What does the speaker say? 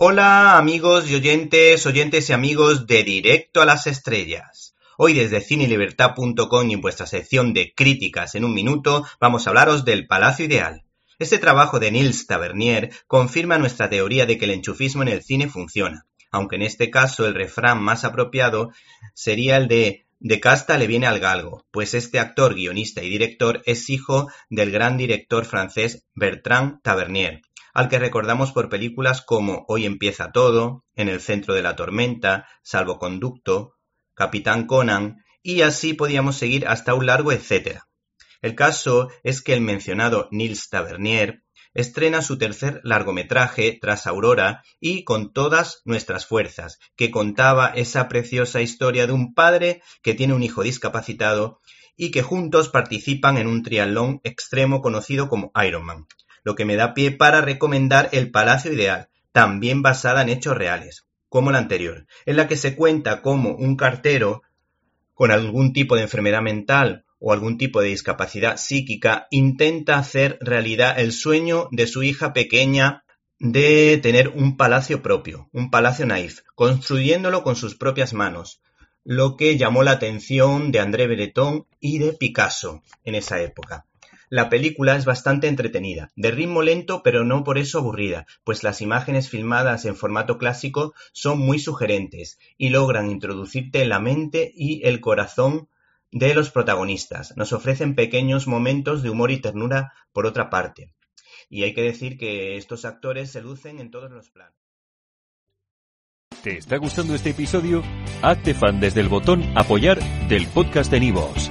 Hola amigos y oyentes, oyentes y amigos de Directo a las Estrellas. Hoy desde cinelibertad.com y en vuestra sección de críticas en un minuto vamos a hablaros del Palacio Ideal. Este trabajo de Nils Tavernier confirma nuestra teoría de que el enchufismo en el cine funciona, aunque en este caso el refrán más apropiado sería el de de casta le viene al galgo, pues este actor, guionista y director es hijo del gran director francés Bertrand Tavernier, al que recordamos por películas como Hoy empieza todo, En el centro de la tormenta, Salvoconducto, Capitán Conan, y así podíamos seguir hasta un largo etcétera. El caso es que el mencionado Nils Tavernier estrena su tercer largometraje tras Aurora y con todas nuestras fuerzas, que contaba esa preciosa historia de un padre que tiene un hijo discapacitado y que juntos participan en un triatlón extremo conocido como Ironman lo que me da pie para recomendar El Palacio Ideal, también basada en hechos reales, como la anterior, en la que se cuenta cómo un cartero con algún tipo de enfermedad mental o algún tipo de discapacidad psíquica intenta hacer realidad el sueño de su hija pequeña de tener un palacio propio, un palacio naif, construyéndolo con sus propias manos, lo que llamó la atención de André Breton y de Picasso en esa época. La película es bastante entretenida, de ritmo lento pero no por eso aburrida, pues las imágenes filmadas en formato clásico son muy sugerentes y logran introducirte la mente y el corazón de los protagonistas. Nos ofrecen pequeños momentos de humor y ternura por otra parte. Y hay que decir que estos actores se lucen en todos los planos. ¿Te está gustando este episodio? Hazte fan desde el botón apoyar del podcast de Nivos.